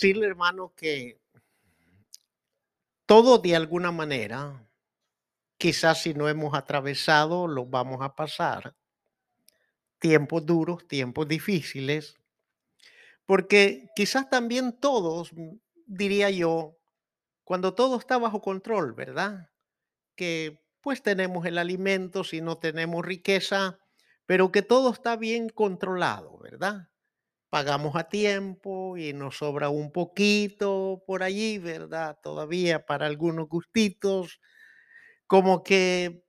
decirle, hermano, que todo de alguna manera, quizás si no hemos atravesado, lo vamos a pasar. Tiempos duros, tiempos difíciles, porque quizás también todos, mm, diría yo, cuando todo está bajo control, ¿verdad? Que pues tenemos el alimento, si no tenemos riqueza, pero que todo está bien controlado, ¿verdad? Pagamos a tiempo y nos sobra un poquito por allí, ¿verdad? Todavía para algunos gustitos, como que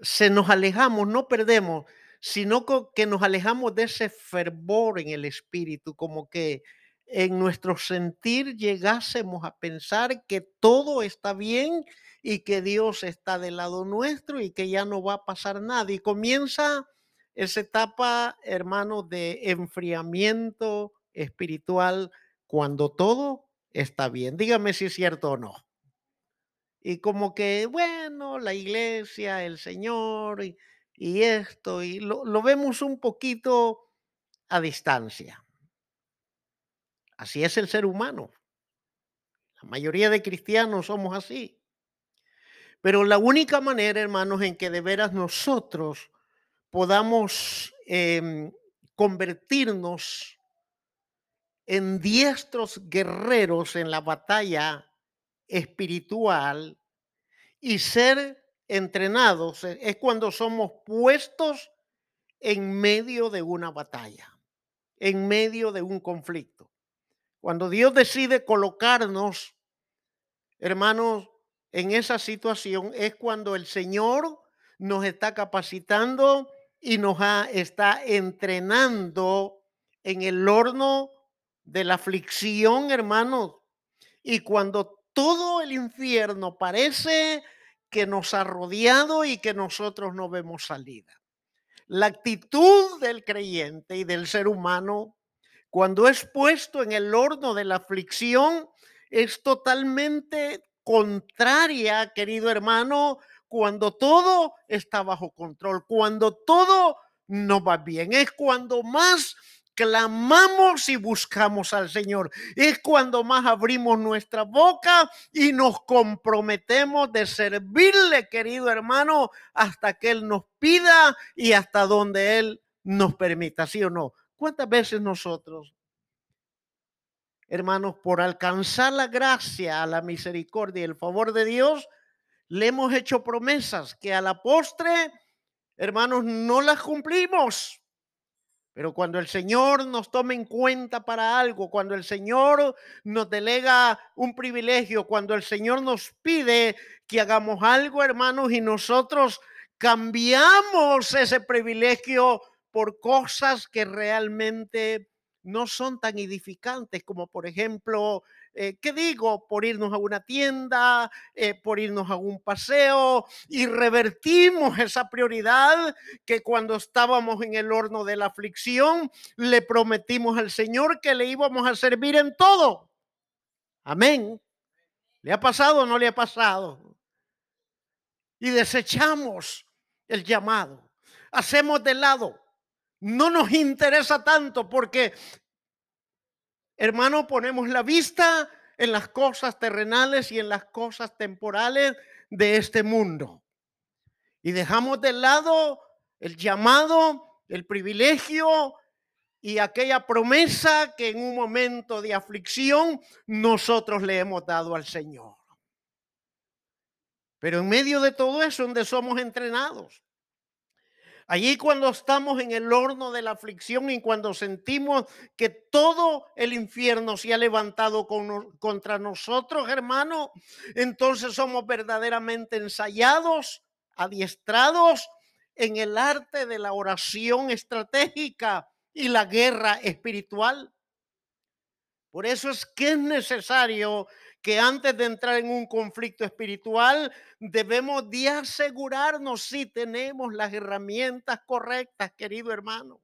se nos alejamos, no perdemos, sino que nos alejamos de ese fervor en el espíritu, como que en nuestro sentir llegásemos a pensar que todo está bien y que Dios está del lado nuestro y que ya no va a pasar nada. Y comienza esa etapa, hermano, de enfriamiento espiritual cuando todo está bien. Dígame si es cierto o no. Y como que, bueno, la iglesia, el Señor y, esto, y lo, lo vemos un poquito a distancia. Así es el ser humano. La mayoría de cristianos somos así. Pero la única manera, hermanos, en que de veras nosotros podamos em, convertirnos en diestros guerreros en la batalla espiritual y ser entrenados e- es cuando somos puestos en medio de una batalla, en medio de un conflicto. Cuando Dios decide colocarnos, hermanos, en esa situación es cuando el Señor nos está capacitando y nos está entrenando en el horno de la aflicción, hermanos. Y cuando todo el infierno parece que nos ha rodeado y que nosotros no vemos salida. La actitud del creyente y del ser humano, cuando es puesto en el horno de la aflicción, es totalmente contraria, querido hermano, cuando todo está bajo control, cuando todo no va bien. Es cuando más clamamos y buscamos al Señor. Es cuando más abrimos nuestra boca y nos comprometemos de servirle, querido hermano, hasta que Él nos pida y hasta donde Él nos permita, ¿sí o no? ¿Cuántas veces nosotros, hermanos, por alcanzar la gracia, la misericordia y el favor de Dios, le hemos hecho promesas que a la postre, hermanos, no las cumplimos? Pero cuando el Señor nos toma en cuenta para algo, cuando el Señor nos delega un privilegio, cuando el Señor nos pide que hagamos algo, hermanos, y nosotros cambiamos ese privilegio por cosas que realmente no son tan edificantes como por ejemplo, eh, ¿qué digo? Por irnos a una tienda, eh, por irnos a un paseo y revertimos esa prioridad que cuando estábamos en el horno de la aflicción le prometimos al Señor que le íbamos a servir en todo. Amén. ¿Le ha pasado o no le ha pasado? Y desechamos el llamado. Hacemos de lado. No nos interesa tanto porque, hermano, ponemos la vista en las cosas terrenales y en las cosas temporales de este mundo. Y dejamos de lado el llamado, el privilegio y aquella promesa que en un momento de aflicción nosotros le hemos dado al Señor. Pero en medio de todo eso, donde somos entrenados. Allí cuando estamos en el horno de la aflicción y cuando sentimos que todo el infierno se ha levantado con, contra nosotros, hermano, entonces somos verdaderamente ensayados, adiestrados en el arte de la oración estratégica y la guerra espiritual. Por eso es que es necesario que antes de entrar en un conflicto espiritual debemos de asegurarnos si tenemos las herramientas correctas, querido hermano.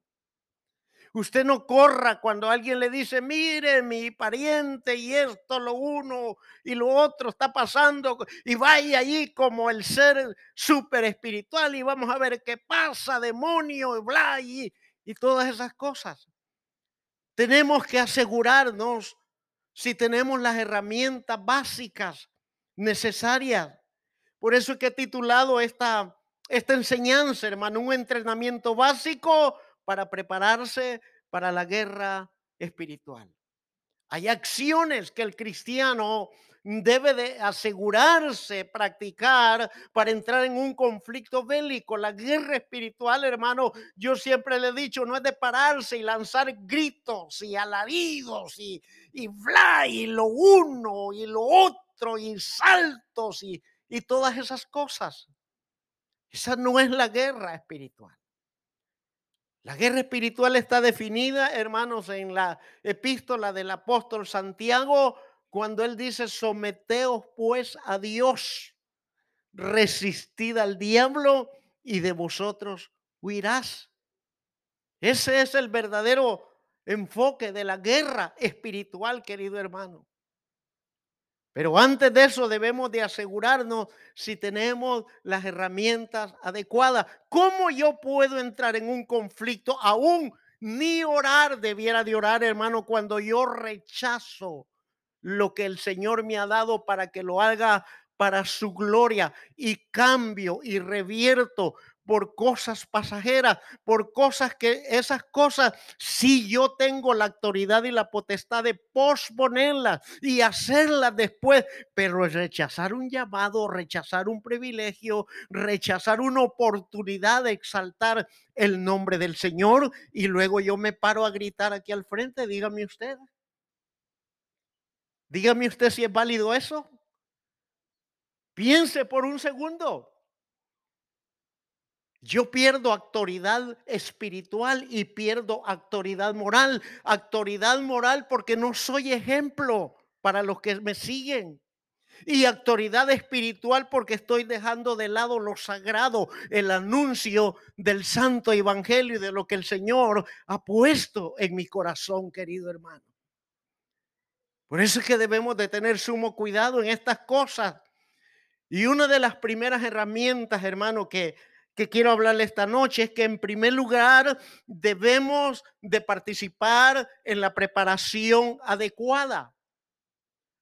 Usted no corra cuando alguien le dice, mire, mi pariente y esto, lo uno y lo otro está pasando, y vaya allí como el ser súper espiritual y vamos a ver qué pasa, demonio, y bla, y, y todas esas cosas. Tenemos que asegurarnos si tenemos las herramientas básicas necesarias. Por eso es que he titulado esta, esta enseñanza, hermano, un entrenamiento básico para prepararse para la guerra espiritual. Hay acciones que el cristiano debe de asegurarse, practicar para entrar en un conflicto bélico. La guerra espiritual, hermano, yo siempre le he dicho, no es de pararse y lanzar gritos y alaridos y, y bla, y lo uno y lo otro y saltos y, y todas esas cosas. Esa no es la guerra espiritual. La guerra espiritual está definida, hermanos, en la epístola del apóstol Santiago, cuando él dice, someteos pues a Dios, resistid al diablo y de vosotros huirás. Ese es el verdadero enfoque de la guerra espiritual, querido hermano. Pero antes de eso debemos de asegurarnos si tenemos las herramientas adecuadas. ¿Cómo yo puedo entrar en un conflicto aún ni orar debiera de orar, hermano, cuando yo rechazo lo que el Señor me ha dado para que lo haga para su gloria y cambio y revierto por cosas pasajeras, por cosas que esas cosas, si yo tengo la autoridad y la potestad de posponerlas y hacerlas después, pero rechazar un llamado, rechazar un privilegio, rechazar una oportunidad de exaltar el nombre del Señor y luego yo me paro a gritar aquí al frente, dígame usted. Dígame usted si es válido eso. Piense por un segundo. Yo pierdo autoridad espiritual y pierdo autoridad moral. Autoridad moral porque no soy ejemplo para los que me siguen. Y autoridad espiritual porque estoy dejando de lado lo sagrado, el anuncio del santo evangelio y de lo que el Señor ha puesto en mi corazón, querido hermano. Por eso es que debemos de tener sumo cuidado en estas cosas. Y una de las primeras herramientas, hermano, que que quiero hablarle esta noche es que en primer lugar debemos de participar en la preparación adecuada.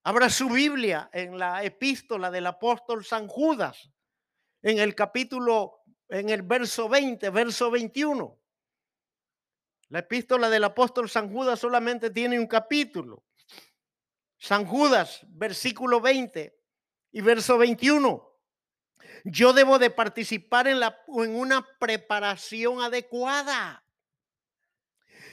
Abra su Biblia en la epístola del apóstol San Judas, en el capítulo, en el verso 20, verso 21. La epístola del apóstol San Judas solamente tiene un capítulo. San Judas, versículo 20 y verso 21. Yo debo de participar en, la, en una preparación adecuada.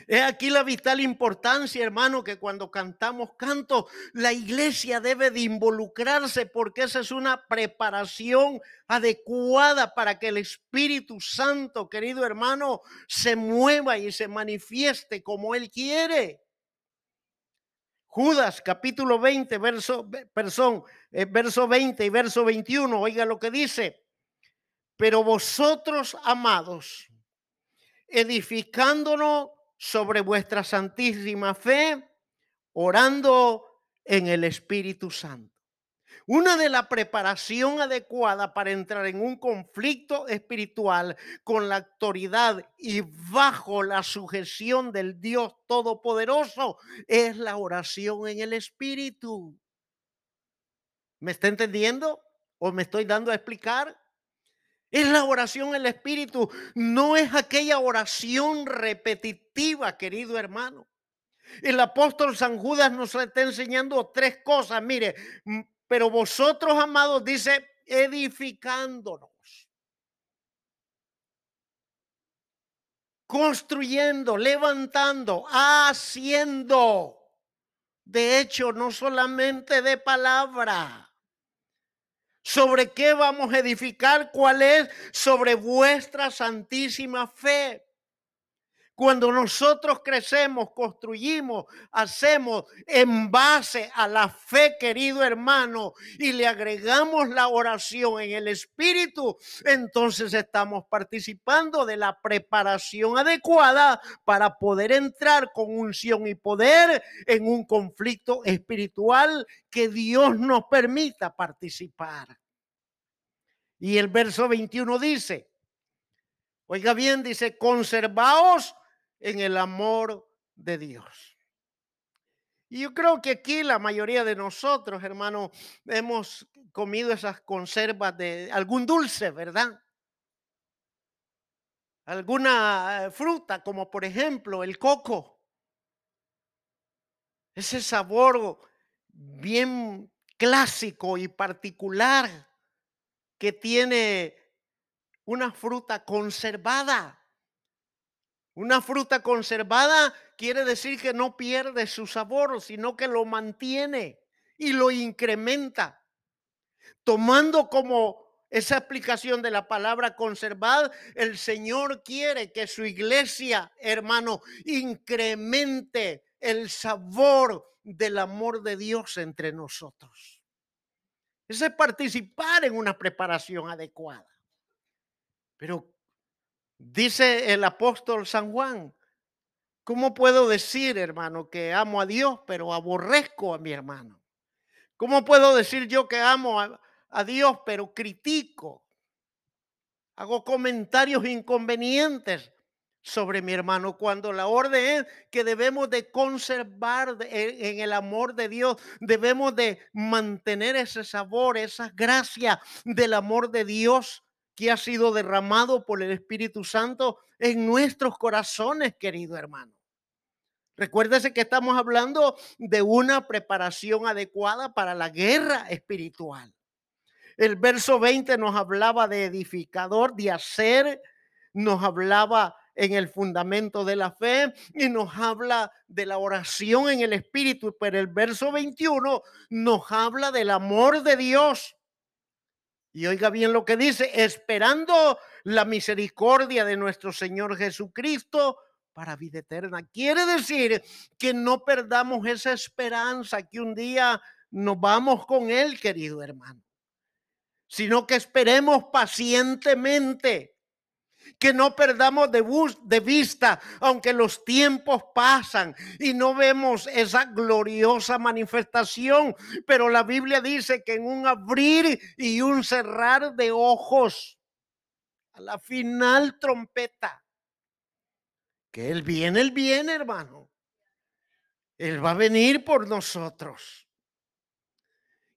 Es aquí la vital importancia, hermano, que cuando cantamos canto, la iglesia debe de involucrarse porque esa es una preparación adecuada para que el Espíritu Santo, querido hermano, se mueva y se manifieste como Él quiere. Judas capítulo 20, verso, perdón, eh, verso 20 y verso 21, oiga lo que dice. Pero vosotros, amados, edificándonos sobre vuestra santísima fe, orando en el Espíritu Santo. Una de la preparación adecuada para entrar en un conflicto espiritual con la autoridad y bajo la sujeción del Dios Todopoderoso es la oración en el Espíritu. ¿Me está entendiendo? ¿O me estoy dando a explicar? Es la oración en el Espíritu, no es aquella oración repetitiva, querido hermano. El apóstol San Judas nos está enseñando tres cosas. Mire, pero vosotros, amados, dice, edificándonos. Construyendo, levantando, haciendo. De hecho, no solamente de palabra. ¿Sobre qué vamos a edificar? ¿Cuál es? Sobre vuestra santísima fe. Cuando nosotros crecemos, construimos, hacemos en base a la fe, querido hermano, y le agregamos la oración en el Espíritu, entonces estamos participando de la preparación adecuada para poder entrar con unción y poder en un conflicto espiritual que Dios nos permita participar. Y el verso 21 dice, oiga bien, dice, conservaos en el amor de Dios. Y yo creo que aquí la mayoría de nosotros, hermano, hemos comido esas conservas de algún dulce, ¿verdad? Alguna fruta, como por ejemplo el coco. Ese sabor bien clásico y particular que tiene una fruta conservada. Una fruta conservada quiere decir que no pierde su sabor, sino que lo mantiene y lo incrementa. Tomando como esa explicación de la palabra conservar, el Señor quiere que su iglesia, hermano, incremente el sabor del amor de Dios entre nosotros. Ese es participar en una preparación adecuada. Pero dice el apóstol San Juan, ¿cómo puedo decir, hermano, que amo a Dios, pero aborrezco a mi hermano? ¿Cómo puedo decir yo que amo a, Dios, pero critico? Hago comentarios inconvenientes sobre mi hermano, cuando la orden es que debemos de conservar en el amor de Dios, debemos de mantener ese sabor, esa gracia del amor de Dios que ha sido derramado por el Espíritu Santo en nuestros corazones, querido hermano. Recuérdese que estamos hablando de una preparación adecuada para la guerra espiritual. El verso 20 nos hablaba de edificador, de hacer, nos hablaba en el fundamento de la fe y nos habla de la oración en el Espíritu, pero el verso 21 nos habla del amor de Dios. Y oiga bien lo que dice, esperando la misericordia de nuestro Señor Jesucristo para vida eterna. Quiere decir que no perdamos esa esperanza que un día nos vamos con Él, querido hermano, sino que esperemos pacientemente que no perdamos de, de, vista, aunque los tiempos pasan y no vemos esa gloriosa manifestación, pero la Biblia dice que en un abrir y un cerrar de ojos, a la final trompeta, que Él viene, Él viene, hermano. Él va a venir por nosotros.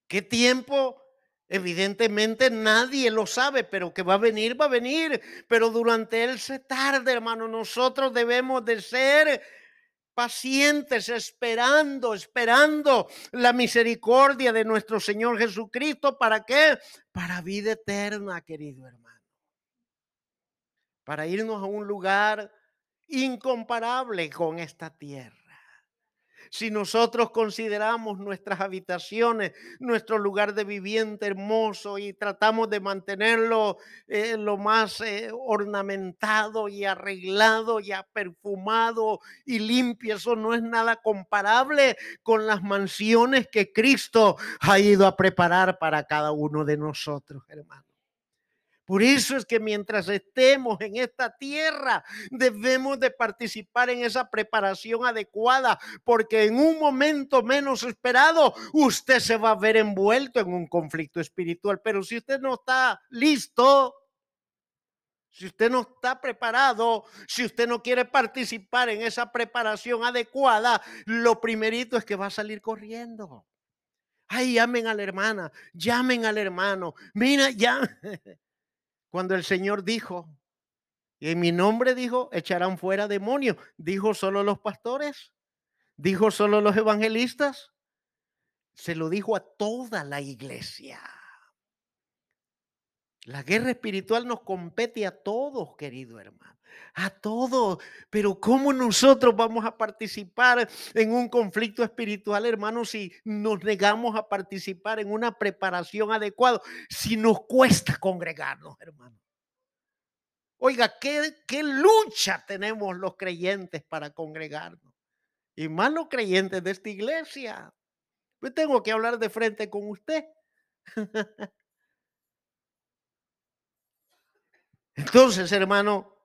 ¿Qué tiempo Evidentemente nadie lo sabe, pero que va a venir, va a venir. Pero durante él se tarde, hermano. Nosotros debemos de ser pacientes, esperando, esperando la misericordia de nuestro Señor Jesucristo. ¿Para qué? Para vida eterna, querido hermano. Para irnos a un lugar incomparable con esta tierra. Si nosotros consideramos nuestras habitaciones, nuestro lugar de viviente hermoso y tratamos de mantenerlo eh, lo más eh, ornamentado y arreglado y perfumado y limpio, eso no es nada comparable con las mansiones que Cristo ha ido a preparar para cada uno de nosotros, hermanos. Por eso es que mientras estemos en esta tierra, debemos de participar en esa preparación adecuada, porque en un momento menos esperado, usted se va a ver envuelto en un conflicto espiritual. Pero si usted no está listo, si usted no está preparado, si usted no quiere participar en esa preparación adecuada, lo primerito es que va a salir corriendo. Ay, llamen a la hermana, llamen al hermano. Mira, ya. Cuando el Señor dijo, en mi nombre dijo, echarán fuera demonios, dijo solo los pastores, dijo solo los evangelistas, se lo dijo a toda la iglesia. La guerra espiritual nos compete a todos, querido hermano, a todos. Pero ¿cómo nosotros vamos a participar en un conflicto espiritual, hermano, si nos negamos a participar en una preparación adecuada, si nos cuesta congregarnos, hermano? Oiga, ¿qué, lucha tenemos los creyentes para congregarnos? Y más los creyentes de esta iglesia. Pues tengo que hablar de frente con usted. Entonces, hermano,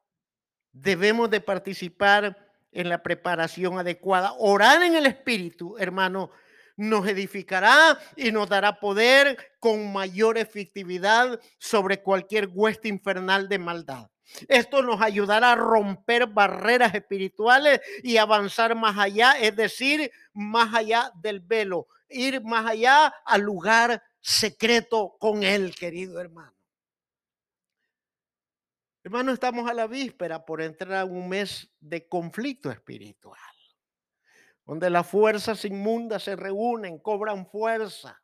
debemos de participar en la preparación adecuada. Orar en el Espíritu, hermano, nos edificará y nos dará poder con mayor efectividad sobre cualquier hueste infernal de maldad. Esto nos ayudará a romper barreras espirituales y avanzar más allá, es decir, más allá del velo, ir más allá al lugar secreto con Él, querido hermano. Hermano, estamos a la víspera por entrar a un mes de conflicto espiritual, donde las fuerzas inmundas se reúnen, cobran fuerza.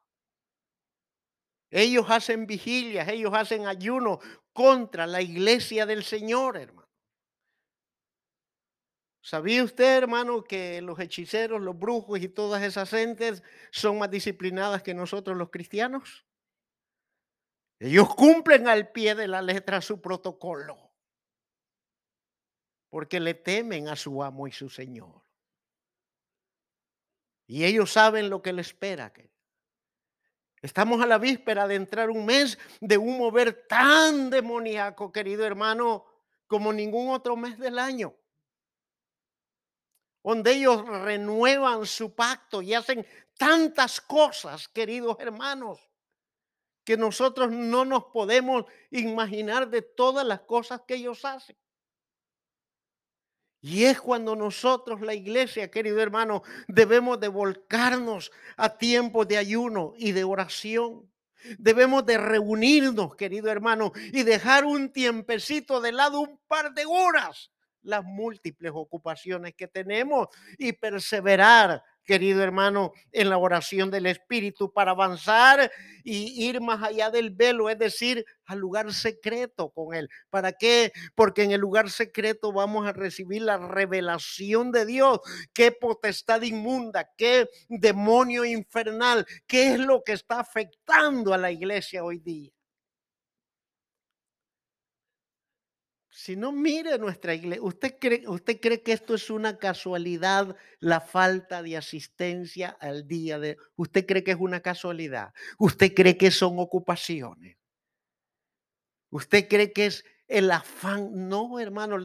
Ellos hacen vigilias, ellos hacen ayuno contra la iglesia del Señor, hermano. ¿Sabía usted, hermano, que los hechiceros, los brujos y todas esas entes son más disciplinadas que nosotros los cristianos? Ellos cumplen al pie de la letra su protocolo, porque le temen a su amo y su Señor. Y ellos saben lo que le espera. Estamos a la víspera de entrar un mes de un mover tan demoníaco, querido hermano, como ningún otro mes del año donde ellos renuevan su pacto y hacen tantas cosas, queridos hermanos, que nosotros no nos podemos imaginar de todas las cosas que ellos hacen. Y es cuando nosotros, la iglesia, querido hermano, debemos de volcarnos a tiempos de ayuno y de oración. Debemos de reunirnos, querido hermano, y dejar un tiempecito de lado, un par de horas, las múltiples ocupaciones que tenemos y perseverar, querido hermano, en la oración del Espíritu para avanzar y ir más allá del velo, es decir, al lugar secreto con Él. ¿Para qué? Porque en el lugar secreto vamos a recibir la revelación de Dios. ¿Qué potestad inmunda? ¿Qué demonio infernal? ¿Qué es lo que está afectando a la iglesia hoy día? Si no, mire nuestra iglesia. ¿Usted cree, ¿Usted cree que esto es una casualidad, la falta de asistencia al día de... ¿Usted cree que es una casualidad? ¿Usted cree que son ocupaciones? ¿Usted cree que es el afán? No, hermano.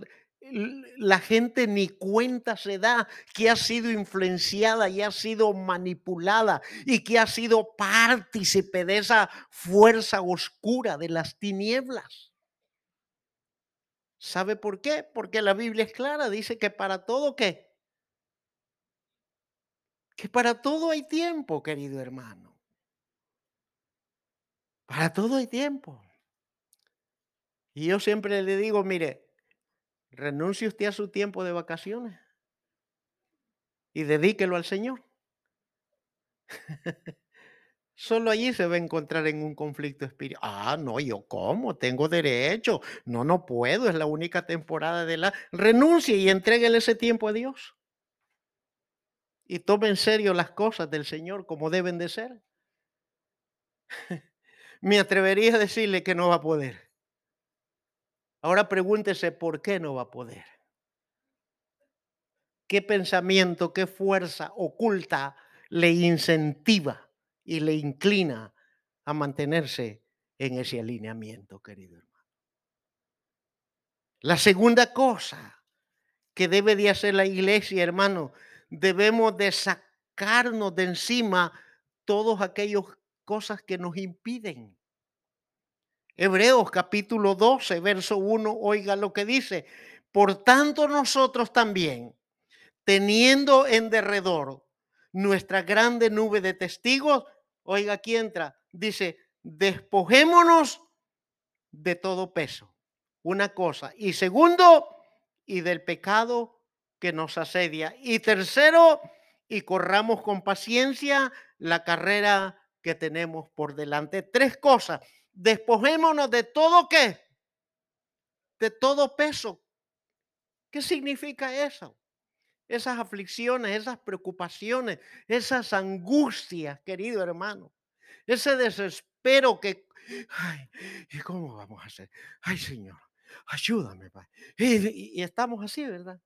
La gente ni cuenta se da que ha sido influenciada y ha sido manipulada y que ha sido partícipe de esa fuerza oscura de las tinieblas. ¿Sabe por qué? Porque la Biblia es clara, dice que para todo qué? Que para todo hay tiempo, querido hermano. Para todo hay tiempo. Y yo siempre le digo, mire, renuncie usted a su tiempo de vacaciones y dedíquelo al Señor. Solo allí se va a encontrar en un conflicto espiritual. Ah, no, yo cómo, tengo derecho. No, no puedo, es la única temporada de la... Renuncie y entréguele ese tiempo a Dios. Y tome en serio las cosas del Señor como deben de ser. Me atrevería a decirle que no va a poder. Ahora pregúntese por qué no va a poder. ¿Qué pensamiento, qué fuerza oculta le incentiva? Y le inclina a mantenerse en ese alineamiento, querido hermano. La segunda cosa que debe de hacer la iglesia, hermano, debemos de sacarnos de encima todas aquellas cosas que nos impiden. Hebreos capítulo 12, verso 1, oiga lo que dice. Por tanto nosotros también, teniendo en derredor nuestra grande nube de testigos, Oiga, aquí entra, dice, despojémonos de todo peso. Una cosa. Y segundo, y del pecado que nos asedia. Y tercero, y corramos con paciencia la carrera que tenemos por delante. Tres cosas. Despojémonos de todo qué? De todo peso. ¿Qué significa eso? Esas aflicciones, esas preocupaciones, esas angustias, querido hermano, ese desespero que, ay, ¿y cómo vamos a hacer? Ay, Señor, ayúdame, Y, y, estamos así, ¿verdad?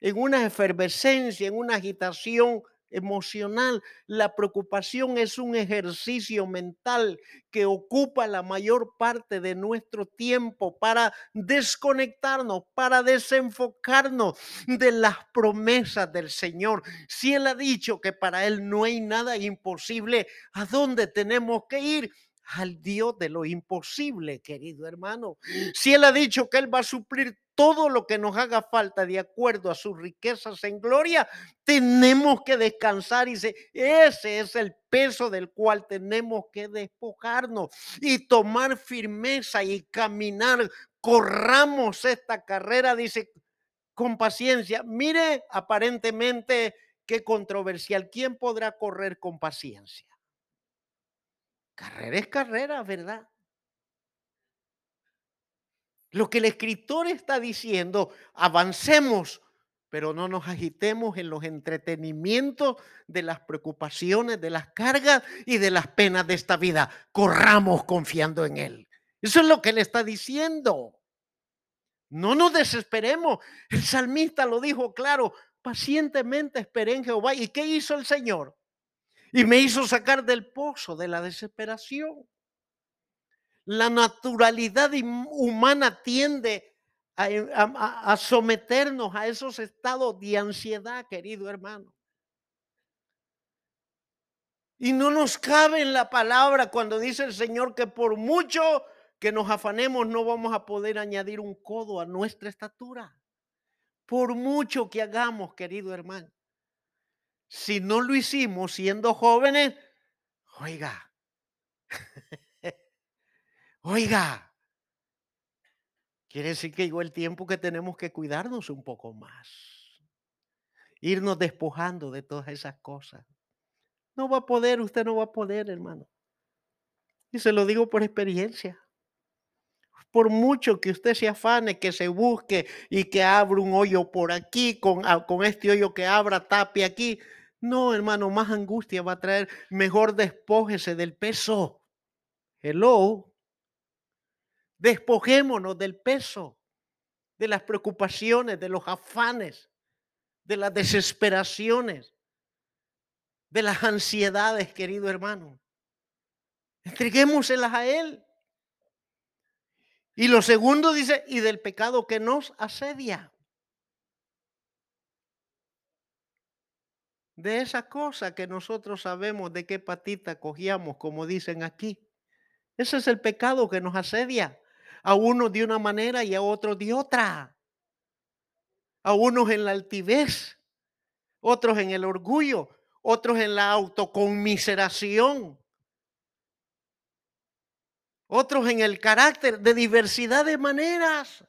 En una efervescencia, en una agitación emocional. La preocupación es un ejercicio mental que ocupa la mayor parte de nuestro tiempo para desconectarnos, para desenfocarnos de las promesas del Señor. Si Él ha dicho que para Él no hay nada imposible, ¿a dónde tenemos que ir? Al Dios de lo imposible, querido hermano. Si Él ha dicho que Él va a suplir todo lo que nos haga falta de acuerdo a sus riquezas en gloria, tenemos que descansar y ese es el peso del cual tenemos que despojarnos y tomar firmeza y caminar. Corramos esta carrera, dice, con paciencia. Mire, aparentemente, qué controversial. ¿Quién podrá correr con paciencia? Carrera es carrera, ¿verdad? Lo que el escritor está diciendo, avancemos, pero no nos agitemos en los entretenimientos de las preocupaciones, de las cargas y de las penas de esta vida. Corramos confiando en Él. Eso es lo que él está diciendo. No nos desesperemos. El salmista lo dijo claro, pacientemente esperé en Jehová. ¿Y qué hizo el Señor? Y me hizo sacar del pozo de la desesperación. La naturalidad humana tiende a, someternos a esos estados de ansiedad, querido hermano. Y no nos cabe en la palabra cuando dice el Señor que por mucho que nos afanemos no vamos a poder añadir un codo a nuestra estatura. Por mucho que hagamos, querido hermano. Si no lo hicimos siendo jóvenes, oiga, Oiga, quiere decir que llegó el tiempo que tenemos que cuidarnos un poco más. Irnos despojando de todas esas cosas. No va a poder, usted no va a poder, hermano. Y se lo digo por experiencia. Por mucho que usted se afane, que se busque y que abra un hoyo por aquí, con, ah, con este hoyo que abra, tape aquí. No, hermano, más angustia va a traer. Mejor despójese del peso. Hello. Despojémonos del peso, de las preocupaciones, de los afanes, de las desesperaciones, de las ansiedades, querido hermano. Entreguémoselas a Él. Y lo segundo dice, y del pecado que nos asedia. De esa cosa que nosotros sabemos de qué patita cogíamos, como dicen aquí. Ese es el pecado que nos asedia a unos de una manera y a otros de otra. A unos en la altivez, otros en el orgullo, otros en la autoconmiseración, otros en el carácter de diversidad de maneras.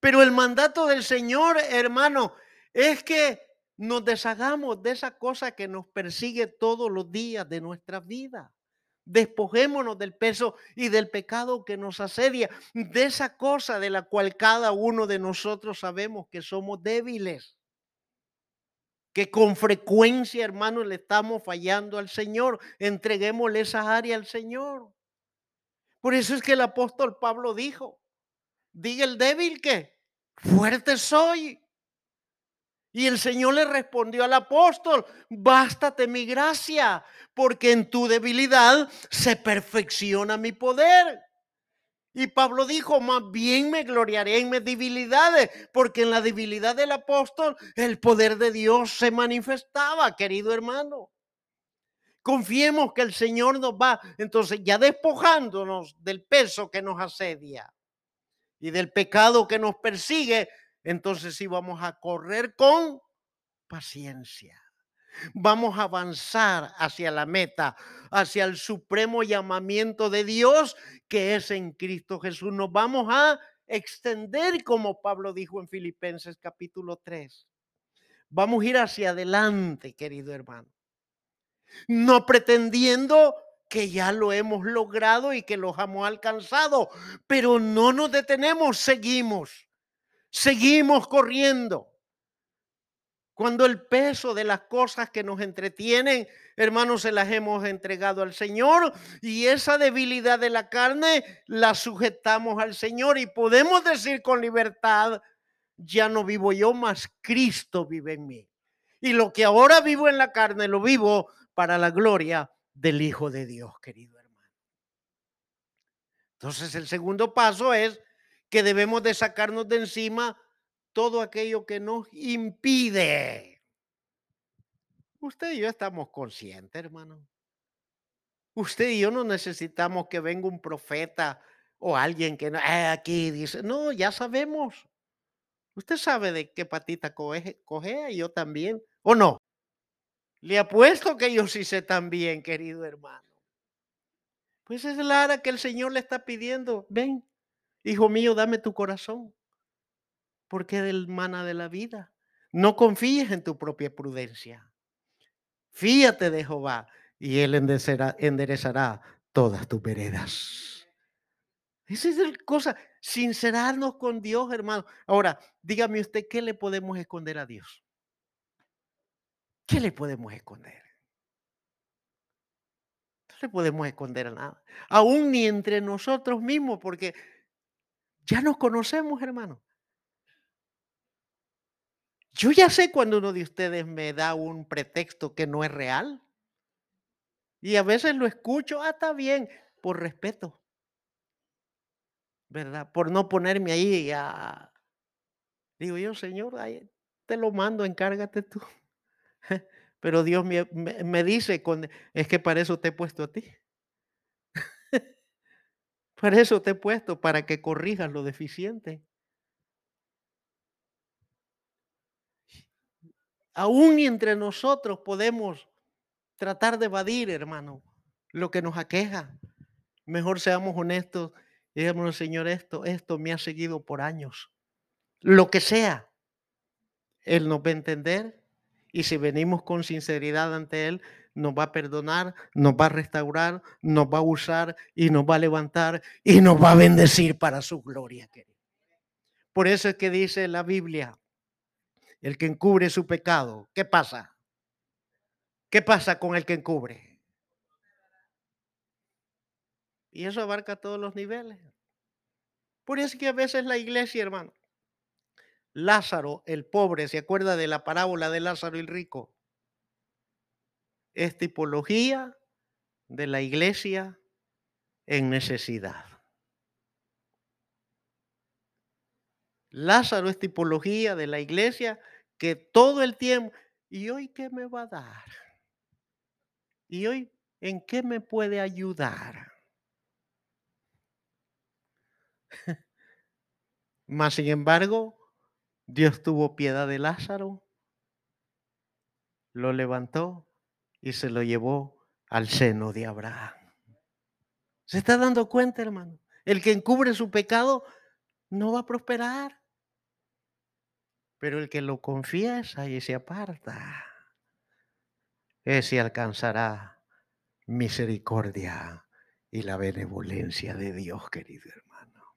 Pero el mandato del Señor, hermano, es que nos deshagamos de esa cosa que nos persigue todos los días de nuestra vida. Despojémonos del peso y del pecado que nos asedia, de esa cosa de la cual cada uno de nosotros sabemos que somos débiles, que con frecuencia, hermanos, le estamos fallando al Señor. Entreguémosle esa área al Señor. Por eso es que el apóstol Pablo dijo, diga el débil que fuerte soy. Y el Señor le respondió al apóstol, bástate mi gracia, porque en tu debilidad se perfecciona mi poder. Y Pablo dijo, más bien me gloriaré en mis debilidades, porque en la debilidad del apóstol el poder de Dios se manifestaba, querido hermano. Confiemos que el Señor nos va, entonces ya despojándonos del peso que nos asedia y del pecado que nos persigue, entonces sí vamos a correr con paciencia. Vamos a avanzar hacia la meta, hacia el supremo llamamiento de Dios que es en Cristo Jesús. Nos vamos a extender, como Pablo dijo en Filipenses capítulo 3. Vamos a ir hacia adelante, querido hermano. No pretendiendo que ya lo hemos logrado y que los hemos alcanzado, pero no nos detenemos, seguimos Seguimos corriendo. Cuando el peso de las cosas que nos entretienen, hermanos, se las hemos entregado al Señor y esa debilidad de la carne la sujetamos al Señor y podemos decir con libertad, ya no vivo yo, más Cristo vive en mí. Y lo que ahora vivo en la carne, lo vivo para la gloria del Hijo de Dios, querido hermano. Entonces el segundo paso es que debemos de sacarnos de encima todo aquello que nos impide. Usted y yo estamos conscientes, hermano. Usted y yo no necesitamos que venga un profeta o alguien que eh, aquí dice, no, ya sabemos. Usted sabe de qué patita coge, cogea y yo también, ¿o no? Le apuesto que yo sí sé también, querido hermano. Pues es la hora que el Señor le está pidiendo, ven, hijo mío, dame tu corazón, porque del mana de la vida. No confíes en tu propia prudencia. Fíate de Jehová y Él enderezará, enderezará todas tus veredas. Esa es la cosa, sincerarnos con Dios, hermano. Ahora, dígame usted, ¿qué le podemos esconder a Dios? ¿Qué le podemos esconder? No le podemos esconder a nada. Aún ni entre nosotros mismos, porque ya nos conocemos, hermano. Yo ya sé cuando uno de ustedes me da un pretexto que no es real. Y a veces lo escucho, ah, está bien, por respeto. ¿Verdad? Por no ponerme ahí a... Digo yo, Señor, te lo mando, encárgate tú. Pero Dios me, me, dice, con, es que para eso te he puesto a ti. Para eso te he puesto, para que corrijas lo deficiente. Aún entre nosotros podemos tratar de evadir, hermano, lo que nos aqueja. Mejor seamos honestos y digamos, Señor, esto, esto me ha seguido por años. Lo que sea, Él nos va a entender y si venimos con sinceridad ante Él, nos va a perdonar, nos va a restaurar, nos va a usar y nos va a levantar y nos va a bendecir para su gloria. Por eso es que dice la Biblia, el que encubre su pecado, ¿qué pasa? ¿Qué pasa con el que encubre? Y eso abarca todos los niveles. Por eso es que a veces la iglesia, hermano, Lázaro, el pobre, ¿se acuerda de la parábola de Lázaro el rico? Es tipología de la iglesia en necesidad. Lázaro es tipología de la iglesia que todo el tiempo, ¿y hoy qué me va a dar? ¿Y hoy en qué me puede ayudar? Mas, sin embargo, Dios tuvo piedad de Lázaro, lo levantó y se lo llevó al seno de Abraham. ¿Se está dando cuenta, hermano? El que encubre su pecado no va a prosperar. Pero el que lo confiesa y se aparta ese alcanzará misericordia y la benevolencia de Dios, querido hermano.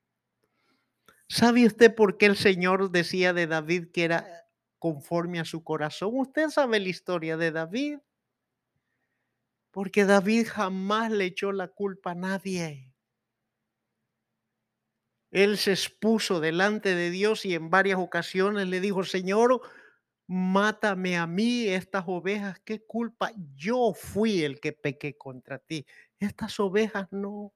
¿Sabe usted por qué el Señor decía de David que era conforme a su corazón? Usted sabe la historia de David. Porque David jamás le echó la culpa a nadie. Él se expuso delante de Dios y en varias ocasiones le dijo, Señor, mátame a mí estas ovejas, ¿qué culpa? Yo fui el que pequé contra ti. Estas ovejas no.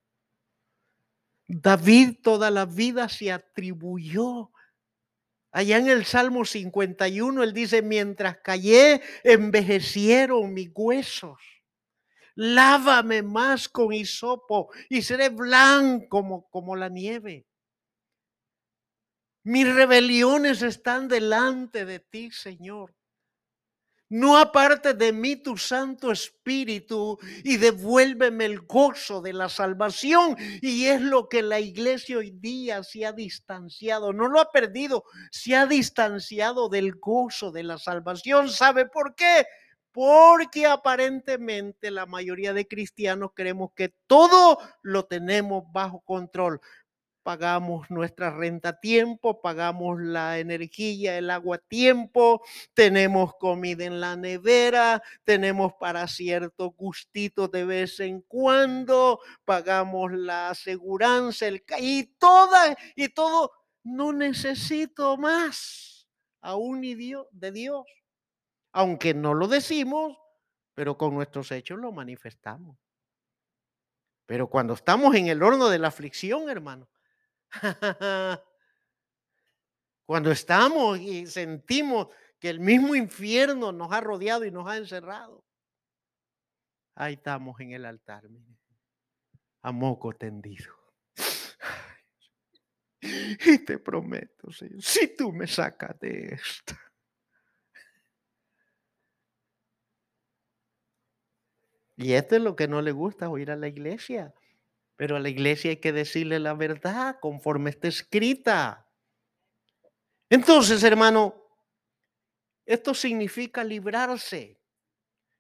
David toda la vida se atribuyó. Allá en el Salmo 51, él dice, mientras callé, envejecieron mis huesos. Lávame más con hisopo y seré blanco como, como la nieve. Mis rebeliones están delante de ti, Señor. No aparte de mí tu Santo Espíritu y devuélveme el gozo de la salvación. Y es lo que la iglesia hoy día se ha distanciado. No lo ha perdido, se ha distanciado del gozo de la salvación. ¿Sabe por qué? Porque aparentemente la mayoría de cristianos creemos que todo lo tenemos bajo control pagamos nuestra renta a tiempo, pagamos la energía, el agua a tiempo, tenemos comida en la nevera, tenemos para cierto gustito de vez en cuando, pagamos la aseguranza, el y toda y todo, no necesito más aún ni Dios, de Dios. Aunque no lo decimos, pero con nuestros hechos lo manifestamos. Pero cuando estamos en el horno de la aflicción, hermano, cuando estamos y sentimos que el mismo infierno nos ha rodeado y nos ha encerrado, ahí estamos en el altar, a moco tendido. Y te prometo, Señor, si tú me sacas de esta, Y esto es lo que no le gusta oír a la iglesia. Pero a la iglesia hay que decirle la verdad conforme está escrita. Entonces, hermano, esto significa librarse.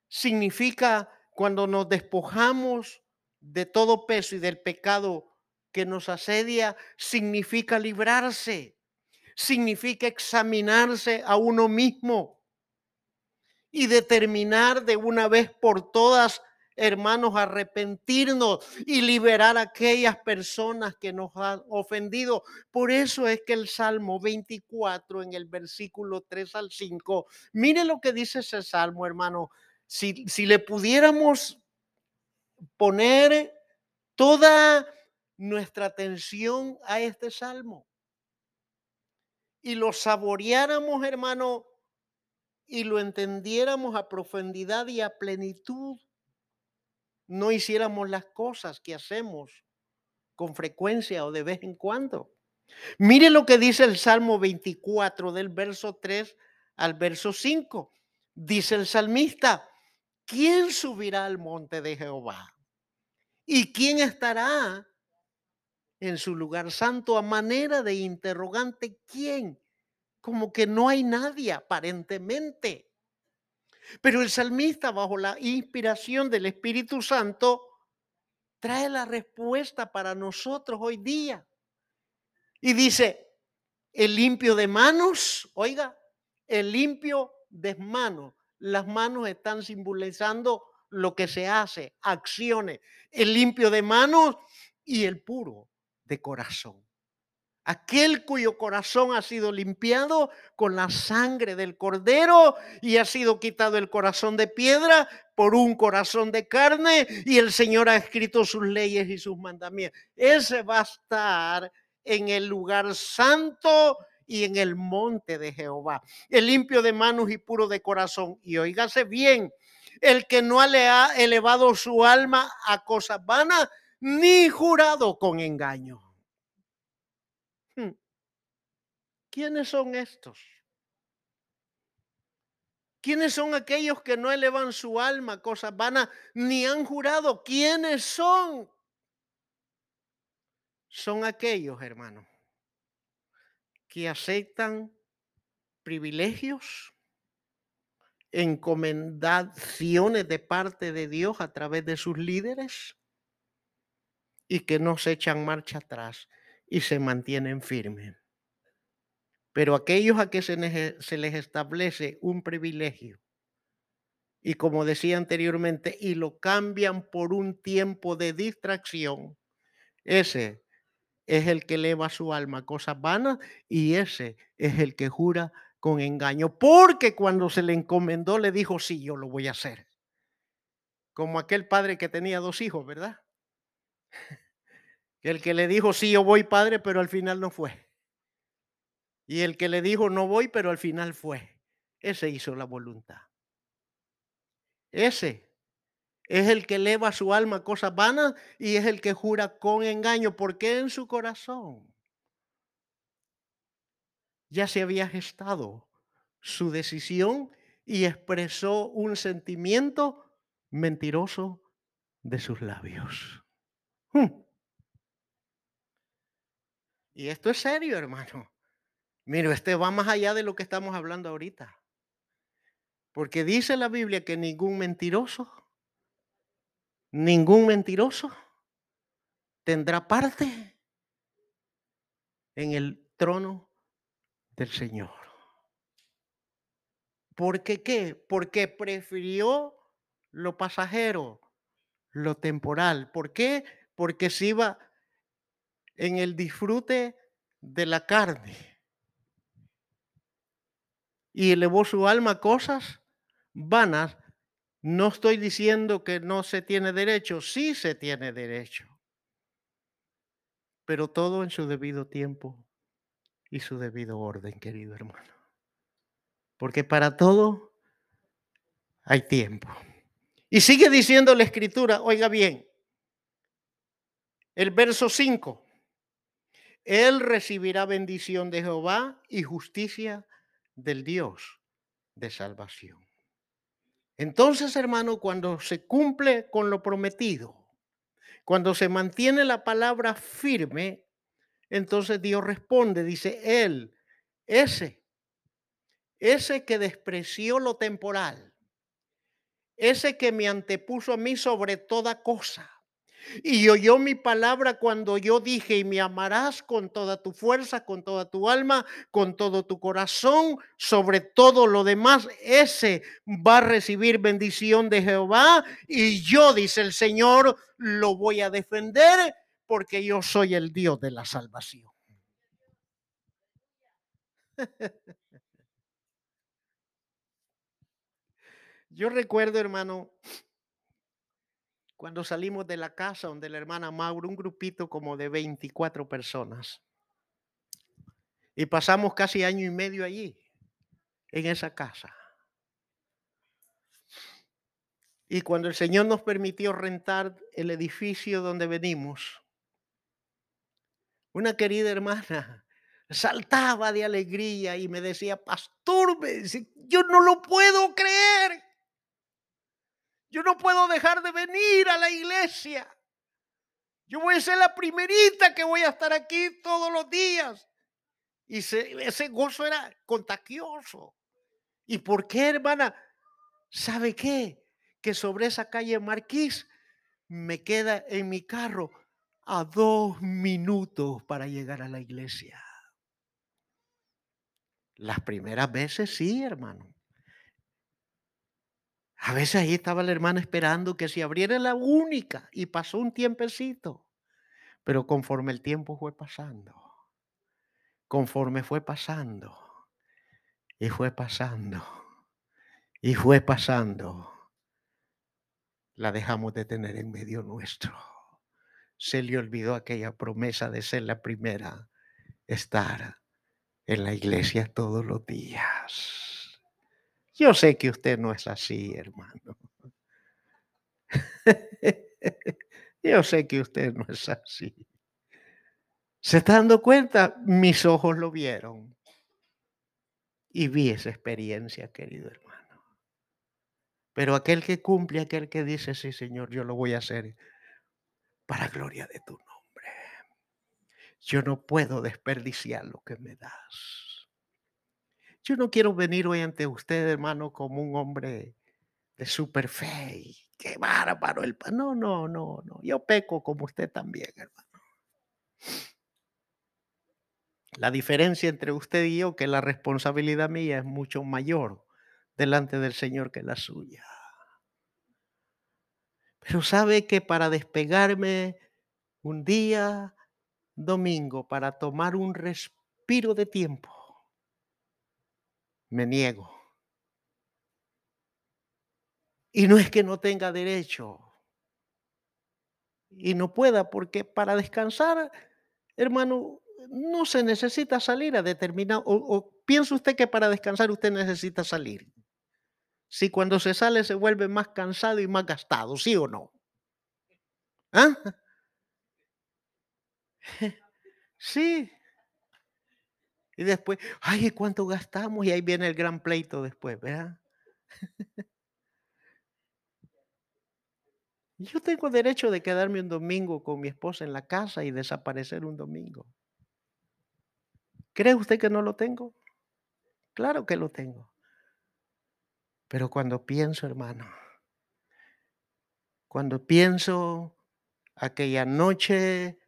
Significa cuando nos despojamos de todo peso y del pecado que nos asedia, significa librarse. Significa examinarse a uno mismo y determinar de una vez por todas hermanos, arrepentirnos y liberar a aquellas personas que nos han ofendido. Por eso es que el Salmo 24 en el versículo 3 al 5, mire lo que dice ese Salmo, hermano. Si, si le pudiéramos poner toda nuestra atención a este Salmo y lo saboreáramos, hermano, y lo entendiéramos a profundidad y a plenitud, no hiciéramos las cosas que hacemos con frecuencia o de vez en cuando. Mire lo que dice el Salmo 24 del verso 3 al verso 5. Dice el salmista, ¿quién subirá al monte de Jehová? ¿Y quién estará en su lugar santo a manera de interrogante? ¿Quién? Como que no hay nadie aparentemente. Pero el salmista, bajo la inspiración del Espíritu Santo, trae la respuesta para nosotros hoy día. Y dice, el limpio de manos, oiga, el limpio de manos. Las manos están simbolizando lo que se hace, acciones. El limpio de manos y el puro de corazón aquel cuyo corazón ha sido limpiado con la sangre del cordero y ha sido quitado el corazón de piedra por un corazón de carne y el Señor ha escrito sus leyes y sus mandamientos. Ese va a estar en el lugar santo y en el monte de Jehová, el limpio de manos y puro de corazón. Y oígase bien, el que no le ha elevado su alma a cosas vanas, ni jurado con engaño. Hmm. ¿Quiénes son estos? ¿Quiénes son aquellos que no elevan su alma a cosas vanas ni han jurado? ¿Quiénes son? Son aquellos, hermanos, que aceptan privilegios, encomendaciones de parte de Dios a través de sus líderes y que no se echan marcha atrás y se mantienen firmes. Pero aquellos a que se, les establece un privilegio, y como decía anteriormente, y lo cambian por un tiempo de distracción, ese es el que eleva su alma a cosas vanas y ese es el que jura con engaño, porque cuando se le encomendó le dijo, sí, yo lo voy a hacer. Como aquel padre que tenía dos hijos, ¿verdad? El que le dijo, sí, yo voy, padre, pero al final no fue. Y el que le dijo, no voy, pero al final fue. Ese hizo la voluntad. Ese es el que eleva su alma a cosas vanas y es el que jura con engaño, porque en su corazón ya se había gestado su decisión y expresó un sentimiento mentiroso de sus labios. Y esto es serio, hermano. Mire, este va más allá de lo que estamos hablando ahorita. Porque dice la Biblia que ningún mentiroso, ningún mentiroso tendrá parte en el trono del Señor. ¿Por qué qué? Porque prefirió lo pasajero, lo temporal. ¿Por qué? Porque se iba en el disfrute de la carne y elevó su alma a cosas vanas, no estoy diciendo que no se tiene derecho, sí se tiene derecho, pero todo en su debido tiempo y su debido orden, querido hermano. Porque para todo hay tiempo. Y sigue diciendo la escritura, oiga bien, el verso 5. Él recibirá bendición de Jehová y justicia del Dios de salvación. Entonces, hermano, cuando se cumple con lo prometido, cuando se mantiene la palabra firme, entonces Dios responde, dice Él, ese, ese que despreció lo temporal, ese que me antepuso a mí sobre toda cosa y oyó mi palabra cuando yo dije, y me amarás con toda tu fuerza, con toda tu alma, con todo tu corazón, sobre todo lo demás, ese va a recibir bendición de Jehová. Y yo, dice el Señor, lo voy a defender porque yo soy el Dios de la salvación. Yo recuerdo, hermano, cuando salimos de la casa donde la hermana Mauro, un grupito como de 24 personas. Y pasamos casi año y medio allí, en esa casa. Y cuando el Señor nos permitió rentar el edificio donde venimos, una querida hermana saltaba de alegría y me decía, pastor, yo no lo puedo creer. Yo no puedo dejar de venir a la iglesia. Yo voy a ser la primerita que voy a estar aquí todos los días. Y ese gozo era contagioso. ¿Y por qué, hermana? ¿Sabe qué? Que sobre esa calle Marquís me queda en mi carro a dos minutos para llegar a la iglesia. Las primeras veces sí, hermano. A veces ahí estaba la hermana esperando que se abriera la única y pasó un tiempecito. Pero conforme el tiempo fue pasando, conforme fue pasando, y fue pasando, y fue pasando, la dejamos de tener en medio nuestro. Se le olvidó aquella promesa de ser la primera, estar en la iglesia todos los días. Yo sé que usted no es así, hermano. Yo sé que usted no es así. ¿Se está dando cuenta? Mis ojos lo vieron. Y vi esa experiencia, querido hermano. Pero aquel que cumple, aquel que dice, sí, Señor, yo lo voy a hacer para gloria de tu nombre. Yo no puedo desperdiciar lo que me das. Yo no quiero venir hoy ante usted, hermano, como un hombre de super fe. qué bárbaro el No, no, no, no. Yo peco como usted también, hermano. La diferencia entre usted y yo, que la responsabilidad mía es mucho mayor delante del Señor que la suya. Pero sabe que para despegarme un día domingo, para tomar un respiro de tiempo, me niego. Y no es que no tenga derecho y no pueda, porque para descansar, hermano, no se necesita salir a determinar, o, piensa usted que para descansar usted necesita salir. Si cuando se sale se vuelve más cansado y más gastado, ¿sí o no? ¿Ah? Sí, y después, ay, ¿cuánto gastamos? Y ahí viene el gran pleito después, ¿verdad? Yo tengo derecho de quedarme un domingo con mi esposa en la casa y desaparecer un domingo. ¿Cree usted que no lo tengo? Claro que lo tengo. Pero cuando pienso, hermano, cuando pienso aquella noche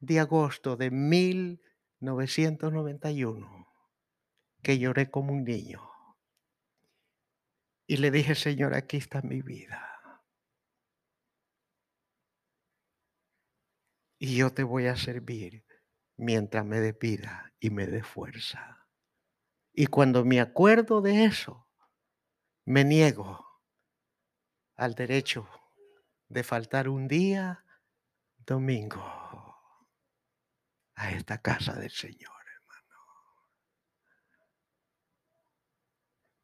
de agosto de mil 991 que lloré como un niño. Y le dije, Señor, aquí está mi vida. Y yo te voy a servir mientras me dé vida y me dé fuerza. Y cuando me acuerdo de eso, Me niego al derecho de faltar un día domingo a esta casa del Señor, hermano.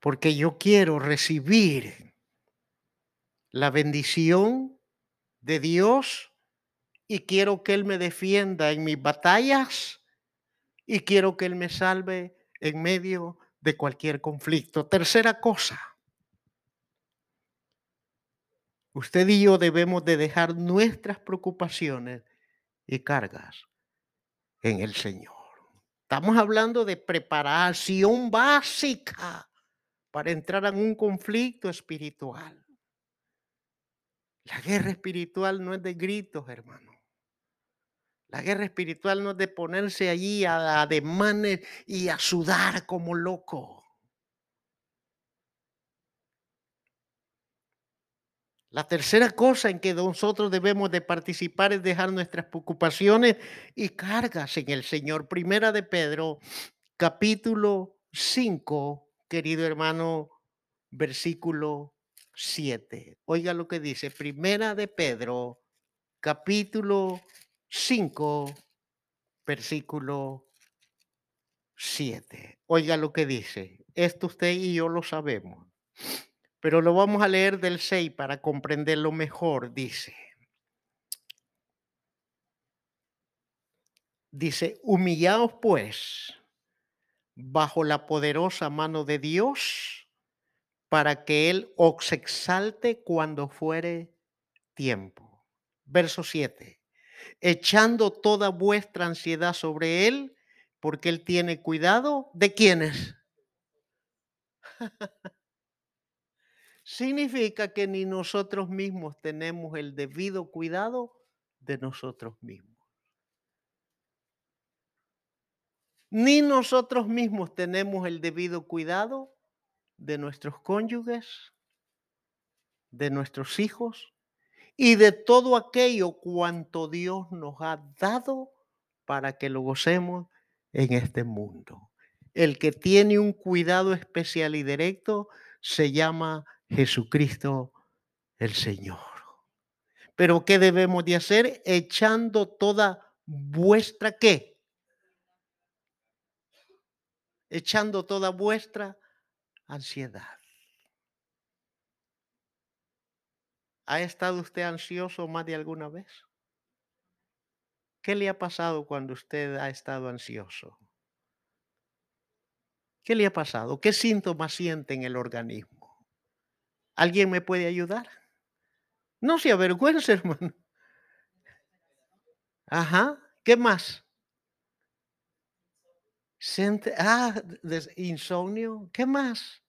Porque yo quiero recibir la bendición de Dios y quiero que Él me defienda en mis batallas y quiero que Él me salve en medio de cualquier conflicto. Tercera cosa, usted y yo debemos de dejar nuestras preocupaciones y cargas en el Señor. Estamos hablando de preparación básica para entrar en un conflicto espiritual. La guerra espiritual no es de gritos, hermano. La guerra espiritual no es de ponerse allí a ademanes y a sudar como loco. La tercera cosa en que nosotros debemos de participar es dejar nuestras preocupaciones y cargas en el Señor. Primera de Pedro, capítulo 5, querido hermano, versículo 7. Oiga lo que dice. Primera de Pedro, capítulo 5, versículo 7. Oiga lo que dice. Esto usted y yo lo sabemos. Pero lo vamos a leer del 6 para comprenderlo mejor, dice. Dice, humillaos pues bajo la poderosa mano de Dios para que Él os exalte cuando fuere tiempo. Verso 7. Echando toda vuestra ansiedad sobre Él, porque Él tiene cuidado de quienes. significa que ni nosotros mismos tenemos el debido cuidado de nosotros mismos. Ni nosotros mismos tenemos el debido cuidado de nuestros cónyuges, de nuestros hijos y de todo aquello cuanto Dios nos ha dado para que lo gocemos en este mundo. El que tiene un cuidado especial y directo se llama Jesucristo el Señor. Pero ¿qué debemos de hacer? Echando toda vuestra qué? Echando toda vuestra ansiedad. ¿Ha estado usted ansioso más de alguna vez? ¿Qué le ha pasado cuando usted ha estado ansioso? ¿Qué le ha pasado? ¿Qué síntomas siente en el organismo? ¿Alguien me puede ayudar? No se avergüence, hermano. Ajá. ¿Qué más? ah, insomnio. ¿Qué más?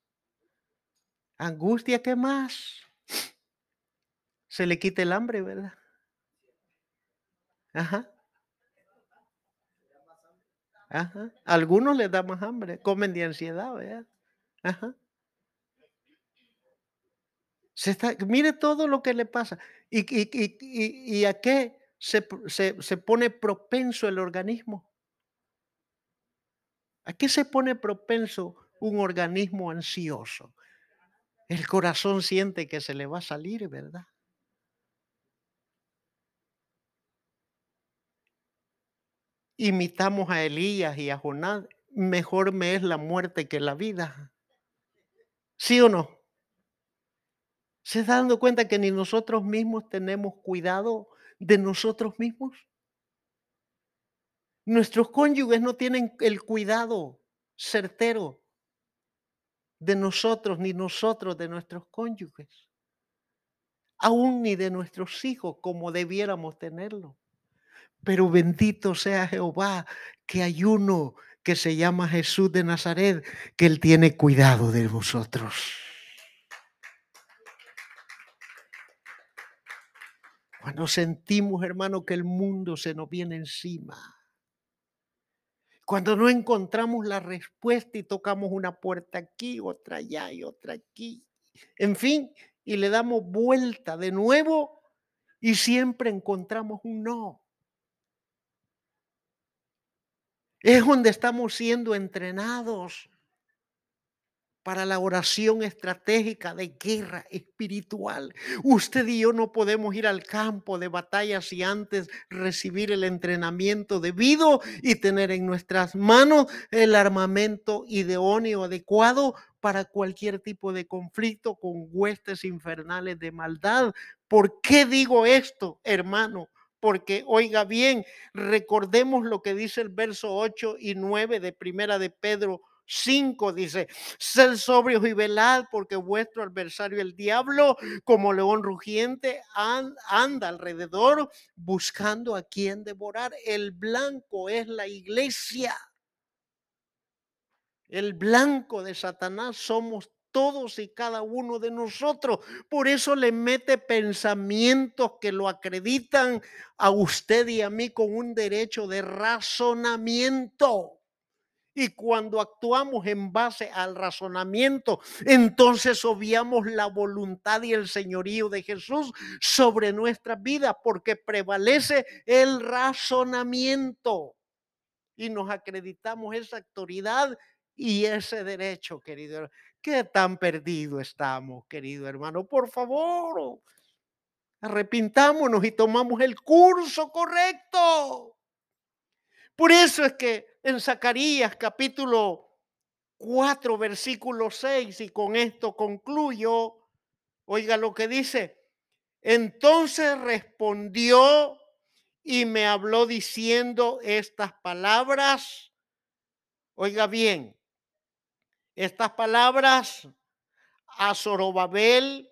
Angustia, ¿qué más? Se le quita el hambre, ¿verdad? Ajá. Ajá. algunos les da más hambre, comen de ansiedad, ¿verdad? Ajá mire todo lo que le pasa. ¿Y, a qué se, se, pone propenso el organismo? ¿A qué se pone propenso un organismo ansioso? El corazón siente que se le va a salir, ¿verdad? Imitamos a Elías y a Jonás. Mejor me es la muerte que la vida. ¿Sí o no? ¿Se está dando cuenta que ni nosotros mismos tenemos cuidado de nosotros mismos? Nuestros cónyuges no tienen el cuidado certero de nosotros, ni nosotros de nuestros cónyuges, aún ni de nuestros hijos como debiéramos tenerlo. Pero bendito sea Jehová, que hay uno que se llama Jesús de Nazaret, que Él tiene cuidado de vosotros. Cuando sentimos, hermano, que el mundo se nos viene encima. Cuando no encontramos la respuesta y tocamos una puerta aquí, otra allá y otra aquí. En fin, y le damos vuelta de nuevo y siempre encontramos un no. Es donde estamos siendo entrenados para la oración estratégica de guerra espiritual. Usted y yo no podemos ir al campo de batalla si antes recibir el entrenamiento debido y tener en nuestras manos el armamento idóneo adecuado para cualquier tipo de conflicto con huestes infernales de maldad. ¿Por qué digo esto, hermano? Porque, oiga bien, recordemos lo que dice el verso 8 y 9 de Primera de Pedro 5 dice, sed sobrios y velad porque vuestro adversario el diablo, como león rugiente, anda alrededor buscando a quien devorar. El blanco es la iglesia. El blanco de Satanás somos todos y cada uno de nosotros. Por eso le mete pensamientos que lo acreditan a usted y a mí con un derecho de razonamiento. Y cuando actuamos en base al razonamiento, entonces obviamos la voluntad y el señorío de Jesús sobre nuestra vida, porque prevalece el razonamiento. Y nos acreditamos esa autoridad y ese derecho, querido. ¿Qué tan perdido estamos, querido hermano? Por favor, arrepintámonos y tomamos el curso correcto. Por eso es que en Zacarías capítulo 4, versículo 6, y con esto concluyo, oiga lo que dice, entonces respondió y me habló diciendo estas palabras, oiga bien, estas palabras a Zorobabel,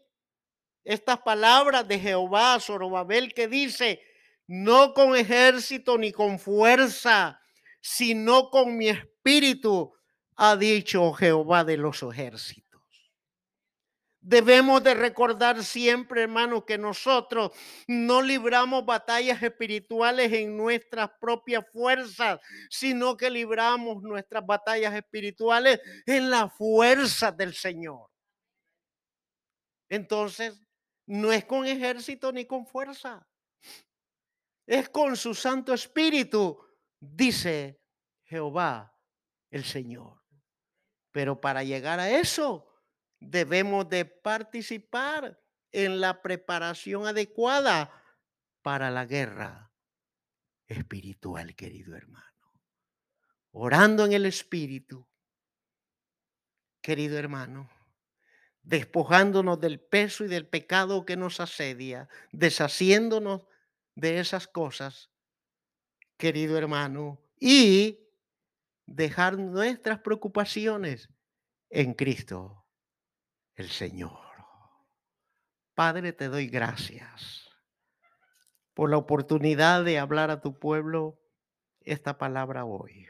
estas palabras de Jehová a Zorobabel que dice, no con ejército ni con fuerza, sino con mi espíritu, ha dicho Jehová de los ejércitos. Debemos de recordar siempre, hermano, que nosotros no libramos batallas espirituales en nuestras propias fuerzas, sino que libramos nuestras batallas espirituales en la fuerza del Señor. Entonces, no es con ejército ni con fuerza, es con su Santo Espíritu dice Jehová el Señor. Pero para llegar a eso, debemos de participar en la preparación adecuada para la guerra espiritual, querido hermano. Orando en el Espíritu, querido hermano, despojándonos del peso y del pecado que nos asedia, deshaciéndonos de esas cosas querido hermano, y dejar nuestras preocupaciones en Cristo, el Señor. Padre, te doy gracias por la oportunidad de hablar a tu pueblo esta palabra hoy.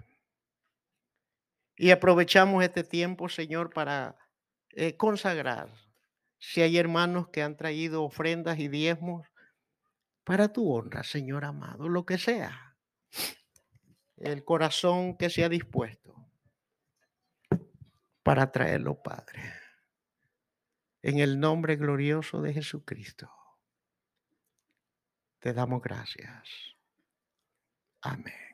Y aprovechamos este tiempo, Señor, para eh, consagrar. Si hay hermanos que han traído ofrendas y diezmos para tu honra, Señor amado, lo que sea el corazón que se ha dispuesto para traerlo, Padre. En el nombre glorioso de Jesucristo, te damos gracias. Amén.